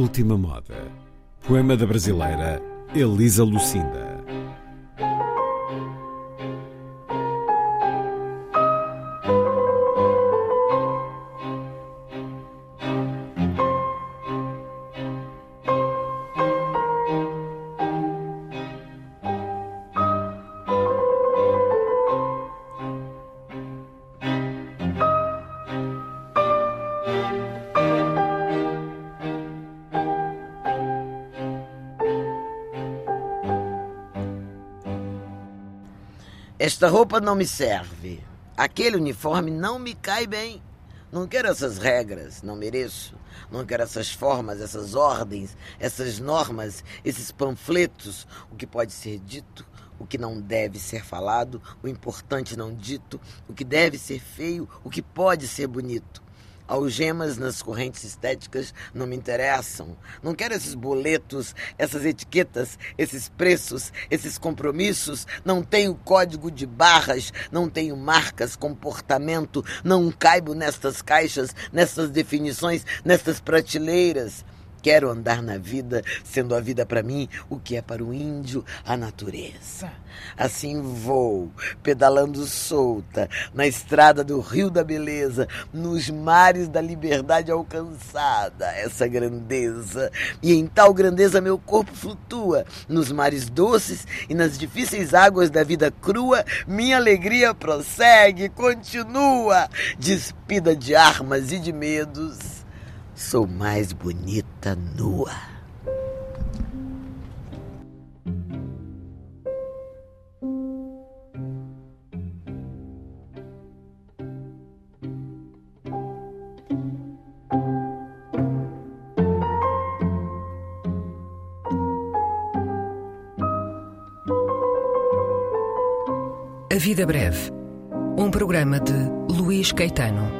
Última moda. Poema da brasileira Elisa Lucinda. Esta roupa não me serve. Aquele uniforme não me cai bem. Não quero essas regras, não mereço. Não quero essas formas, essas ordens, essas normas, esses panfletos. O que pode ser dito, o que não deve ser falado, o importante não dito, o que deve ser feio, o que pode ser bonito. Algemas nas correntes estéticas não me interessam. Não quero esses boletos, essas etiquetas, esses preços, esses compromissos. Não tenho código de barras, não tenho marcas, comportamento. Não caibo nestas caixas, nessas definições, nessas prateleiras. Quero andar na vida, sendo a vida para mim o que é para o índio a natureza. Assim vou, pedalando solta, na estrada do Rio da Beleza, nos mares da liberdade alcançada, essa grandeza. E em tal grandeza meu corpo flutua, nos mares doces e nas difíceis águas da vida crua, minha alegria prossegue, continua, despida de armas e de medos Sou mais bonita nua. A Vida Breve. Um programa de Luís Caetano.